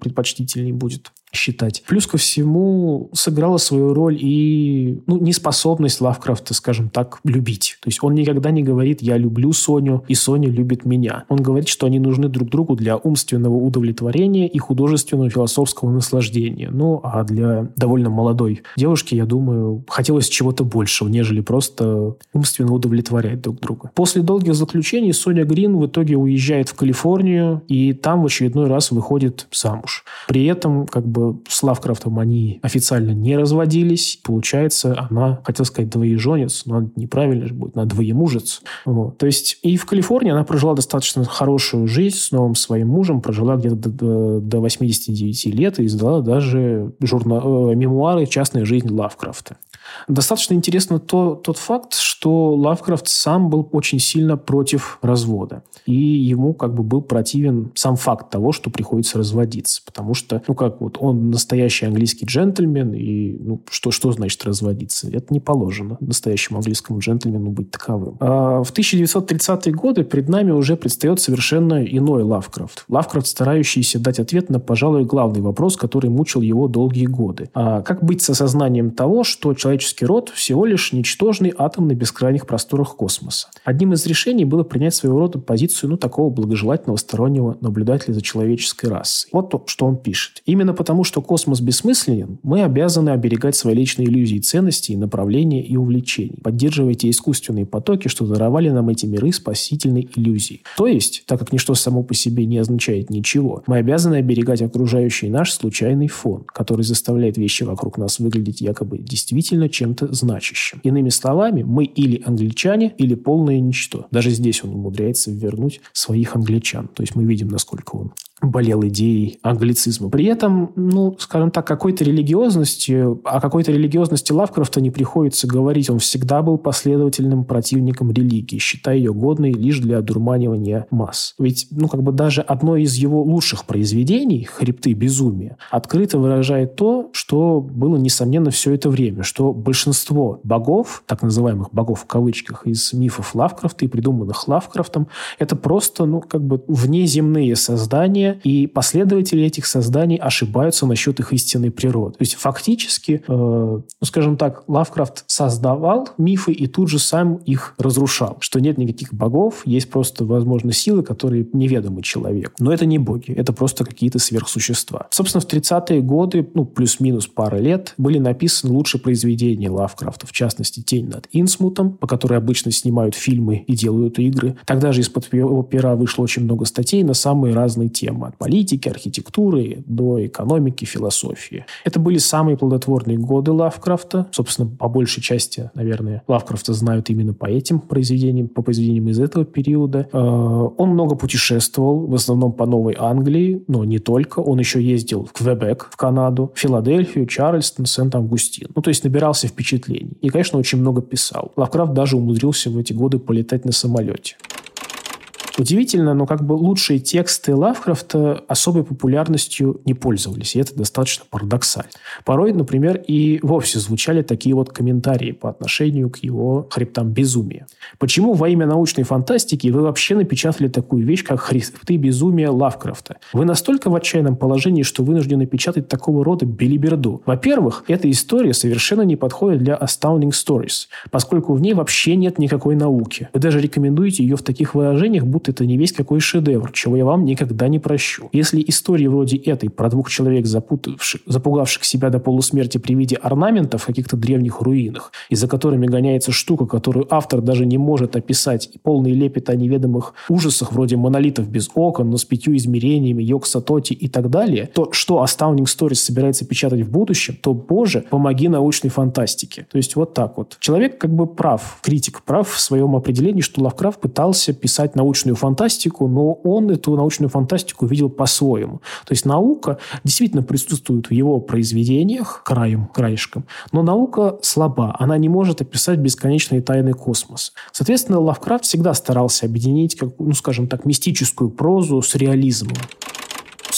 предпочтительней будет. считать. Плюс ко всему сыграла свою роль и ну, неспособность Лавкрафта, скажем так, любить. То есть он никогда не говорит «я люблю Соню, и Соня любит меня». Он говорит, что они нужны друг другу для умственного удовлетворения и художественного философского наслаждения. Ну, а для довольно молодой девушки, я думаю, хотелось чего-то большего, нежели просто умственно удовлетворять друг друга. После долгих заключений Соня Грин в итоге уезжает в Калифорнию и там в очередной раз выходит замуж. При этом как бы с Лавкрафтом они официально не разводились. Получается, она, хотел сказать, двоеженец, но неправильно же будет, она двоемужец. Вот. То есть и в Калифорнии она прожила достаточно хорошую жизнь с новым своим мужем, прожила где-то до, до 89 лет и издала даже журнал, э, мемуары «Частная жизнь Лавкрафта». Достаточно интересно то, тот факт, что Лавкрафт сам был очень сильно против развода. И ему как бы был противен сам факт того, что приходится разводиться. Потому что, ну как вот, он настоящий английский джентльмен, и ну, что, что значит разводиться? Это не положено настоящему английскому джентльмену быть таковым. А в 1930-е годы перед нами уже предстает совершенно иной Лавкрафт. Лавкрафт, старающийся дать ответ на, пожалуй, главный вопрос, который мучил его долгие годы. А как быть с осознанием того, что человек человеческий род всего лишь ничтожный атом на бескрайних просторах космоса. Одним из решений было принять своего рода позицию ну, такого благожелательного стороннего наблюдателя за человеческой расой. Вот то, что он пишет. Именно потому, что космос бессмысленен, мы обязаны оберегать свои личные иллюзии ценностей, направления и увлечений, поддерживая те искусственные потоки, что даровали нам эти миры спасительной иллюзии. То есть, так как ничто само по себе не означает ничего, мы обязаны оберегать окружающий наш случайный фон, который заставляет вещи вокруг нас выглядеть якобы действительно чем-то значащим. Иными словами, мы или англичане, или полное ничто. Даже здесь он умудряется вернуть своих англичан. То есть мы видим, насколько он болел идеей англицизма. При этом, ну, скажем так, какой-то религиозности, о какой-то религиозности Лавкрафта не приходится говорить. Он всегда был последовательным противником религии, считая ее годной лишь для одурманивания масс. Ведь, ну, как бы даже одно из его лучших произведений, «Хребты безумия», открыто выражает то, что было, несомненно, все это время, что большинство богов, так называемых богов в кавычках, из мифов Лавкрафта и придуманных Лавкрафтом, это просто, ну, как бы внеземные создания, и последователи этих созданий ошибаются насчет их истинной природы. То есть фактически, э, ну, скажем так, Лавкрафт создавал мифы и тут же сам их разрушал. Что нет никаких богов, есть просто, возможно, силы, которые неведомы человеку. Но это не боги, это просто какие-то сверхсущества. Собственно, в 30-е годы, ну, плюс-минус пара лет, были написаны лучшие произведения Лавкрафта, в частности, «Тень над Инсмутом», по которой обычно снимают фильмы и делают игры. Тогда же из-под его пера вышло очень много статей на самые разные темы темы. От политики, архитектуры до экономики, философии. Это были самые плодотворные годы Лавкрафта. Собственно, по большей части, наверное, Лавкрафта знают именно по этим произведениям, по произведениям из этого периода. Э, он много путешествовал, в основном по Новой Англии, но не только. Он еще ездил в Квебек, в Канаду, Филадельфию, Чарльстон, Сент-Августин. Ну, то есть набирался впечатлений. И, конечно, очень много писал. Лавкрафт даже умудрился в эти годы полетать на самолете. Удивительно, но как бы лучшие тексты Лавкрафта особой популярностью не пользовались, и это достаточно парадоксально. Порой, например, и вовсе звучали такие вот комментарии по отношению к его хребтам безумия. Почему во имя научной фантастики вы вообще напечатали такую вещь, как хребты безумия Лавкрафта? Вы настолько в отчаянном положении, что вынуждены печатать такого рода белиберду. Во-первых, эта история совершенно не подходит для Astounding Stories, поскольку в ней вообще нет никакой науки. Вы даже рекомендуете ее в таких выражениях, будто это не весь какой шедевр, чего я вам никогда не прощу. Если истории вроде этой про двух человек, запутавших, запугавших себя до полусмерти при виде орнаментов в каких-то древних руинах, и за которыми гоняется штука, которую автор даже не может описать, и полный лепет о неведомых ужасах вроде монолитов без окон, но с пятью измерениями, йог-сатоти и так далее, то что Astounding Stories собирается печатать в будущем, то, боже, помоги научной фантастике. То есть вот так вот. Человек как бы прав, критик прав в своем определении, что Лавкрафт пытался писать научную фантастику, но он эту научную фантастику видел по-своему. То есть наука действительно присутствует в его произведениях краем, краешком, но наука слаба, она не может описать бесконечные тайны космоса. Соответственно, Лавкрафт всегда старался объединить, как, ну, скажем так, мистическую прозу с реализмом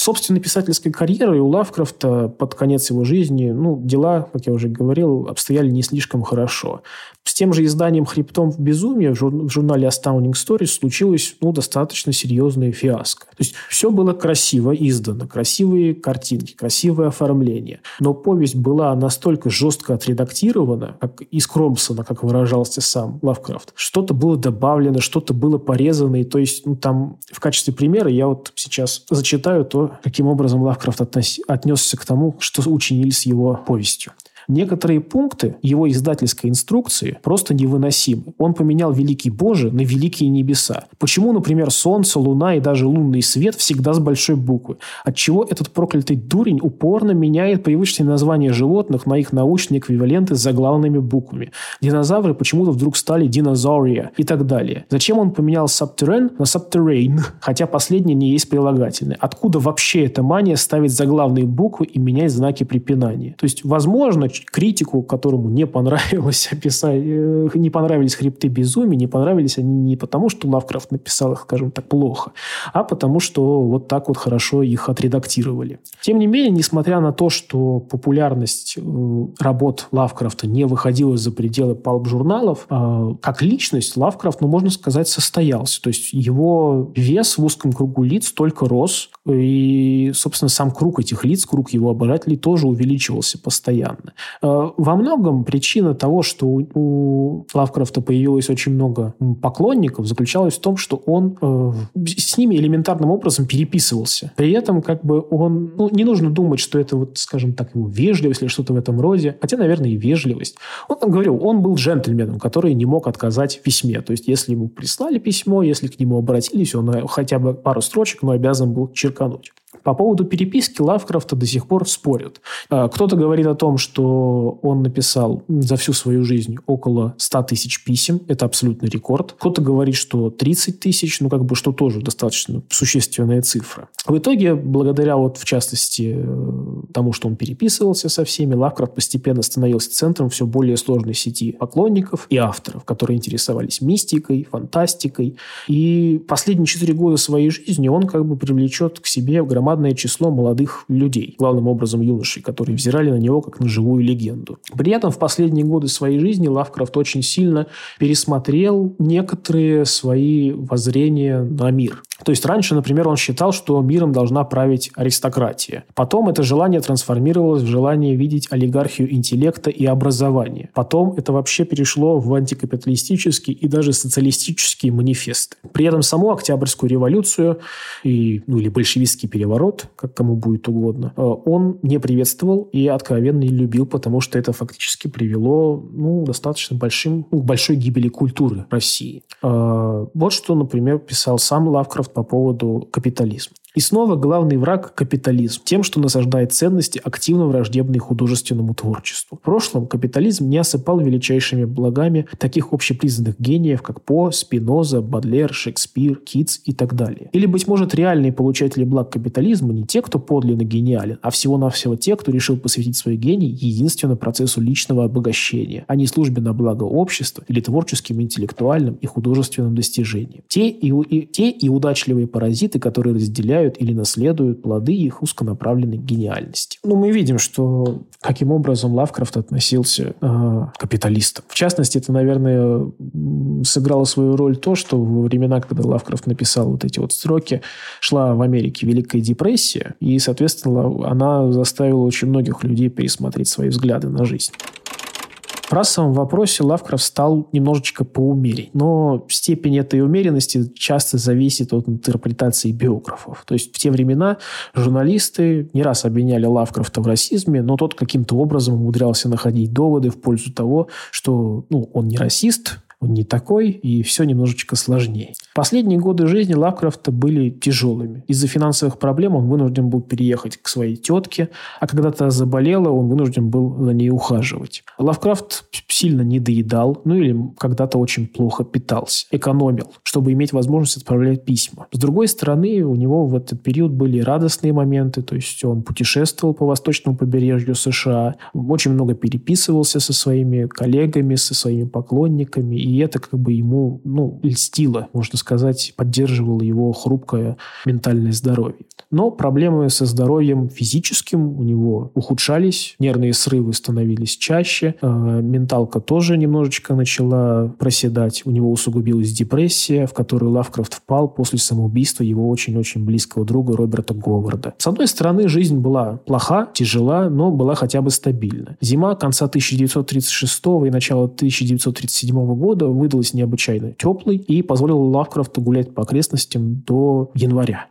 собственной писательской карьерой у Лавкрафта под конец его жизни, ну, дела, как я уже говорил, обстояли не слишком хорошо. С тем же изданием «Хребтом в безумии» в, жур- в журнале Astounding Stories случилось ну, достаточно серьезное фиаско. То есть все было красиво издано, красивые картинки, красивое оформление. Но повесть была настолько жестко отредактирована, как из Кромпсона, как выражался сам Лавкрафт. Что-то было добавлено, что-то было порезано. И то есть ну, там в качестве примера я вот сейчас зачитаю то, каким образом Лавкрафт относ... отнесся к тому, что учинили с его повестью. Некоторые пункты его издательской инструкции просто невыносимы. Он поменял «Великий Боже» на «Великие небеса». Почему, например, Солнце, Луна и даже лунный свет всегда с большой буквы? Отчего этот проклятый дурень упорно меняет привычные названия животных на их научные эквиваленты с заглавными буквами? Динозавры почему-то вдруг стали динозаурия и так далее. Зачем он поменял subterrane на subterrane, хотя последнее не есть прилагательное? Откуда вообще эта мания ставить заглавные буквы и менять знаки препинания? То есть, возможно, критику, которому не понравилось [laughs] описать, э, не понравились хребты безумия, не понравились они не потому, что Лавкрафт написал их, скажем так, плохо, а потому, что вот так вот хорошо их отредактировали. Тем не менее, несмотря на то, что популярность э, работ Лавкрафта не выходила за пределы палп-журналов, э, как личность Лавкрафт, ну, можно сказать, состоялся. То есть его вес в узком кругу лиц только рос, и, собственно, сам круг этих лиц, круг его обожателей тоже увеличивался постоянно. Э, во многом причина того, что у Лавкрафта появилось очень много поклонников, заключалась в том, что он э, с ними элементарным образом переписывался. При этом как бы он... Ну, не нужно думать, что это, вот, скажем так, его вежливость или что-то в этом роде. Хотя, наверное, и вежливость. Он, говорил, он был джентльменом, который не мог отказать в письме. То есть, если ему прислали письмо, если к нему обратились, он э, хотя бы пару строчек, но обязан был черкануть. По поводу переписки Лавкрафта до сих пор спорят. А, кто-то говорит о том, что он написал за всю свою жизнь около 100 тысяч писем. Это абсолютный рекорд. Кто-то говорит, что 30 тысяч, ну как бы что тоже достаточно существенная цифра. В итоге, благодаря вот в частности э, тому, что он переписывался со всеми, Лавкрафт постепенно становился центром все более сложной сети поклонников и авторов, которые интересовались мистикой, фантастикой. И последние четыре года своей жизни он как бы привлечет к себе громадное число молодых людей, главным образом юношей, которые взирали на него как на живую легенду. При этом в последние годы своей жизни Лавкрафт очень сильно пересмотрел некоторые свои воззрения на мир. То есть раньше, например, он считал, что миром должна править аристократия. Потом это желание трансформировалось в желание видеть олигархию интеллекта и образования. Потом это вообще перешло в антикапиталистический и даже социалистические манифесты. При этом саму Октябрьскую революцию и, ну, или большевистский переворот, как кому будет угодно, э, он не приветствовал и откровенно не любил, потому что это фактически привело ну, достаточно большим, ну, большой гибели культуры России. Э, вот что, например, писал сам Лавкрафт по поводу капитализма. И снова главный враг – капитализм, тем, что насаждает ценности, активно враждебные художественному творчеству. В прошлом капитализм не осыпал величайшими благами таких общепризнанных гениев, как По, Спиноза, Бадлер, Шекспир, Китс и так далее. Или, быть может, реальные получатели благ капитализма не те, кто подлинно гениален, а всего-навсего те, кто решил посвятить свой гений единственно процессу личного обогащения, а не службе на благо общества или творческим, интеллектуальным и художественным достижениям. Те и, и, те и удачливые паразиты, которые разделяют получают или наследуют плоды их узконаправленной гениальности. Ну, мы видим, что каким образом Лавкрафт относился э, к капиталистам. В частности, это, наверное, сыграло свою роль то, что во времена, когда Лавкрафт написал вот эти вот строки, шла в Америке Великая депрессия, и, соответственно, она заставила очень многих людей пересмотреть свои взгляды на жизнь. В расовом вопросе Лавкрафт стал немножечко поумерить, но степень этой умеренности часто зависит от интерпретации биографов. То есть в те времена журналисты не раз обвиняли Лавкрафта в расизме, но тот каким-то образом умудрялся находить доводы в пользу того, что ну, он не расист, он не такой, и все немножечко сложнее. Последние годы жизни Лавкрафта были тяжелыми. Из-за финансовых проблем он вынужден был переехать к своей тетке, а когда то заболела, он вынужден был за ней ухаживать. Лавкрафт сильно не доедал, ну или когда-то очень плохо питался, экономил, чтобы иметь возможность отправлять письма. С другой стороны, у него в этот период были радостные моменты, то есть он путешествовал по восточному побережью США, очень много переписывался со своими коллегами, со своими поклонниками, и это как бы ему ну, льстило, можно сказать, поддерживало его хрупкое ментальное здоровье. Но проблемы со здоровьем физическим у него ухудшались, нервные срывы становились чаще, э, менталка тоже немножечко начала проседать, у него усугубилась депрессия, в которую Лавкрафт впал после самоубийства его очень-очень близкого друга Роберта Говарда. С одной стороны, жизнь была плоха, тяжела, но была хотя бы стабильна. Зима конца 1936 и начала 1937 года выдалась необычайно теплой и позволила Лавкрафту гулять по окрестностям до января.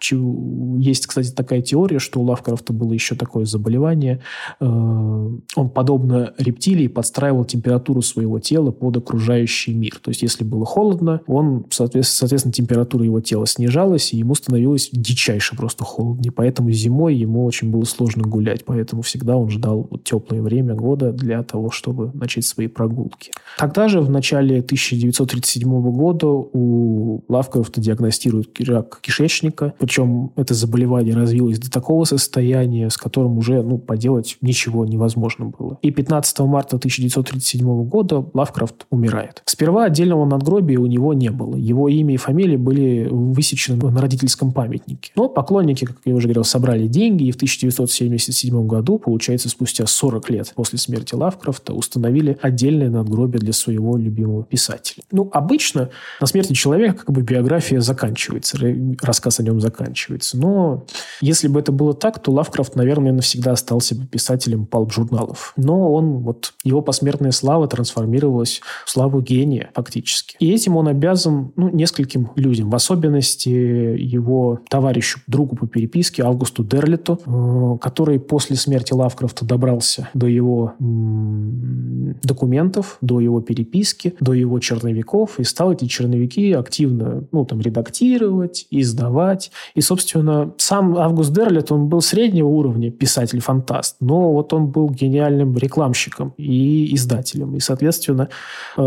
Есть, кстати, такая теория, что у Лавкрафта было еще такое заболевание. Э, он, подобно рептилии, подстраивал температуру своего тела под окружающий мир. То есть, если было холодно, он, соответственно, температура его тела снижалась, и ему становилось дичайше просто холодно. И поэтому зимой ему очень было сложно гулять. Поэтому всегда он ждал теплое время года для того, чтобы начать свои прогулки. Тогда же, в начале 1937 года, у Лавкрафта диагностируют рак кишечника. Причем это заболевание развилось до такого состояния, с которым уже ну, поделать ничего невозможно было. И 15 марта 1937 года Лавкрафт умирает. Сперва отдельного надгробия у него не было. Его имя и фамилия были высечены на родительском памятнике. Но поклонники, как я уже говорил, собрали деньги, и в 1977 году, получается, спустя 40 лет после смерти Лавкрафта, установили отдельное надгробие для своего любимого писателя. Ну, обычно на смерти человека как бы биография заканчивается, рассказ о нем заканчивается. Но если бы это было так, то Лавкрафт, наверное, навсегда остался бы писателем палп-журналов. Но он, вот, его посмертная слава трансформировалась в славу гения фактически. И этим он обязан ну, нескольким людям, в особенности его товарищу, другу по переписке Августу Дерлиту, э, который после смерти Лавкрафта добрался до его документов, до его переписки, до его черновиков и стал эти черновики активно ну, там, редактировать, издавать. И, собственно, сам Август Дерлит, он был среднего уровня писатель-фантаст, но вот он был гениальным рекламщиком и издателем. И, соответственно, э,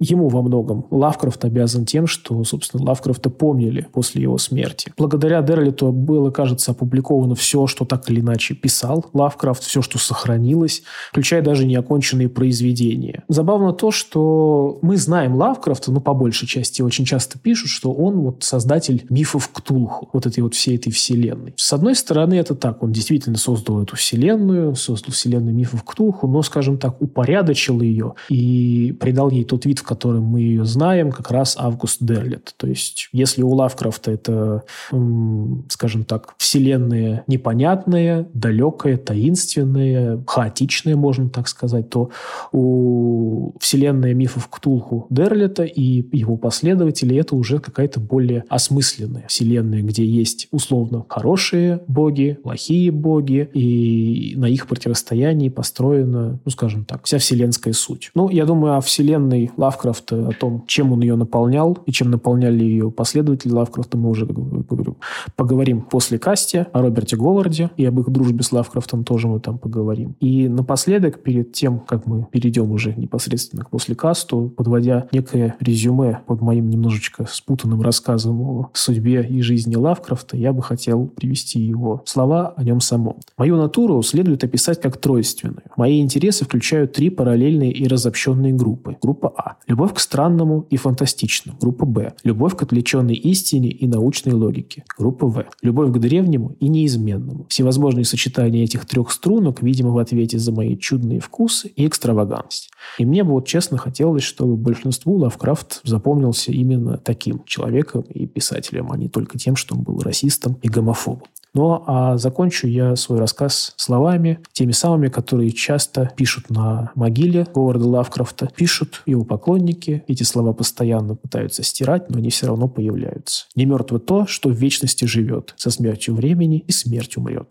ему во многом Лавкрафт обязан тем, что, собственно, Лавкрафта помнили после его смерти. Благодаря Дерлиту было, кажется, опубликовано все, что так или иначе писал Лавкрафт, все, что сохранилось, включая даже неоконченные произведения. Забавно то, что мы знаем Лавкрафта, ну, по большей части, очень часто пишут, что он вот создатель мифов Ктулху, вот этой вот всей этой вселенной. С одной стороны, это так, он действительно создал эту вселенную, создал вселенную мифов Ктулху, но, скажем так, упорядочил ее и придал ей тот вид, в котором мы ее знаем, как раз Август Дерлет. То есть, если у Лавкрафта это, скажем так, вселенная непонятная, далекая, таинственная, хаотичная, можно так сказать, то у вселенная мифов Ктулху Дерлета и его последователей это уже какая-то более осмысленная вселенная, где есть условно хорошие боги, плохие боги, и на их противостоянии построена, ну, скажем так, вся вселенская суть. Ну, я думаю, о вселенной Лавкрафта, о том, чем он ее наполнял и чем наполняли ее последователи Лавкрафта, мы уже говорю, поговорим после касти о Роберте Говарде и об их дружбе с Лавкрафтом тоже мы там поговорим. И напоследок, перед тем, как мы перейдем уже непосредственно к после касту, подводя некое резюме под моим немножечко спутанным рассказом о судьбе и жизни Лавкрафта, я бы хотел привести его слова о нем самом. Мою натуру следует описать как тройственную. Мои интересы включают три параллельные и разобщенные группы. Группа А – любовь к странному и фантастичному. Группа Б – любовь к отвлеченной истине и научной логике. Группа В – любовь к древнему и неизменному. Всевозможные сочетания этих трех струнок, видимо, в ответе за мои чудные вкусы и экстравагантность. И мне бы вот честно хотелось, чтобы большинству Лавкрафт запомнился именно таким человеком и писателем, а не только тем, что он был расистом и гомофобом. Ну, а закончу я свой рассказ словами, теми самыми, которые часто пишут на могиле Говарда Лавкрафта. Пишут его поклонники. Эти слова постоянно пытаются стирать, но они все равно появляются. «Не мертво то, что в вечности живет. Со смертью времени и смерть умрет».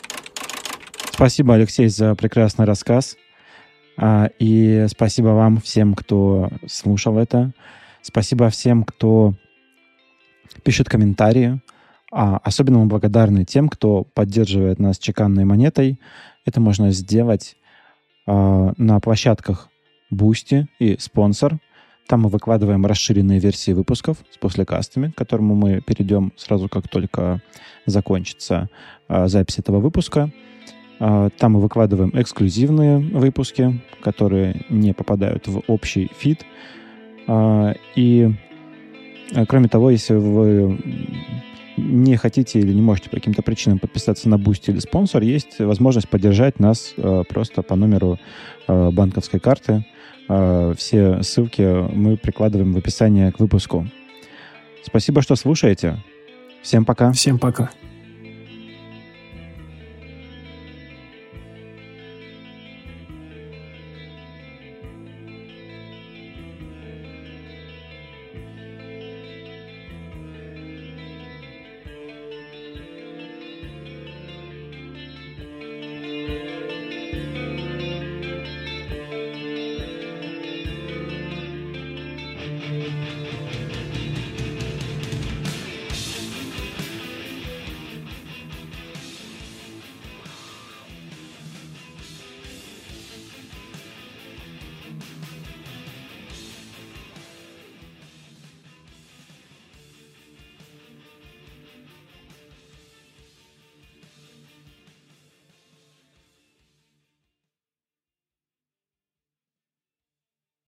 Спасибо, Алексей, за прекрасный рассказ. А, и спасибо вам всем, кто слушал это. Спасибо всем, кто пишет комментарии. А особенно мы благодарны тем, кто поддерживает нас чеканной монетой. Это можно сделать а, на площадках Boosty и спонсор. Там мы выкладываем расширенные версии выпусков с послекастами, к которому мы перейдем сразу, как только закончится а, запись этого выпуска. А, там мы выкладываем эксклюзивные выпуски, которые не попадают в общий фид. А, и, а, кроме того, если вы не хотите или не можете по каким-то причинам подписаться на Boost или спонсор, есть возможность поддержать нас просто по номеру банковской карты. Все ссылки мы прикладываем в описании к выпуску. Спасибо, что слушаете. Всем пока. Всем пока.